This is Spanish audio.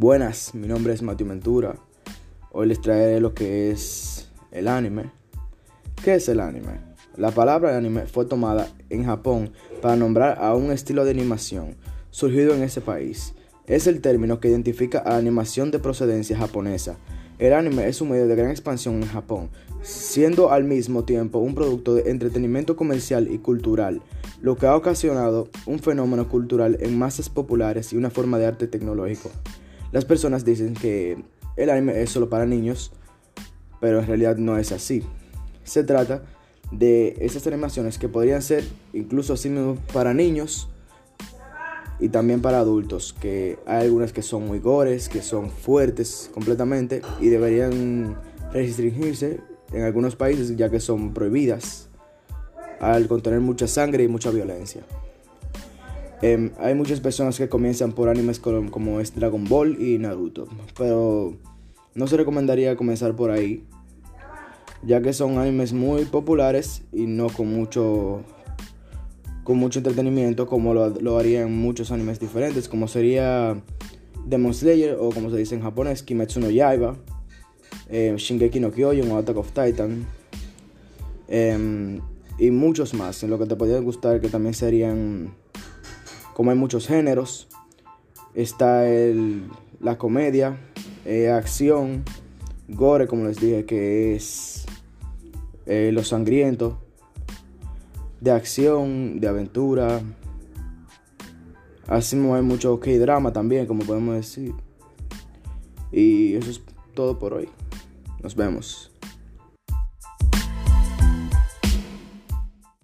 Buenas, mi nombre es Matthew Ventura. Hoy les traeré lo que es el anime. ¿Qué es el anime? La palabra anime fue tomada en Japón para nombrar a un estilo de animación surgido en ese país. Es el término que identifica a la animación de procedencia japonesa. El anime es un medio de gran expansión en Japón, siendo al mismo tiempo un producto de entretenimiento comercial y cultural, lo que ha ocasionado un fenómeno cultural en masas populares y una forma de arte tecnológico. Las personas dicen que el anime es solo para niños, pero en realidad no es así. Se trata de esas animaciones que podrían ser incluso así para niños y también para adultos, que hay algunas que son muy gores, que son fuertes completamente y deberían restringirse en algunos países ya que son prohibidas al contener mucha sangre y mucha violencia. Em, hay muchas personas que comienzan por animes como, es Dragon Ball y Naruto, pero no se recomendaría comenzar por ahí, ya que son animes muy populares y no con mucho con mucho entretenimiento como lo, harían muchos animes diferentes, como sería Demon Slayer o como se dice en japonés Kimetsu no Yaiba, eh, Shingeki no Kyojin o Attack of Titan em, y muchos más, en lo que te podría gustar que también serían como hay muchos géneros, está la comedia, eh, acción, gore, como les dije, que es eh, lo sangriento, de acción, de aventura. Así hay mucho K-drama también, como podemos decir. Y eso es todo por hoy. Nos vemos.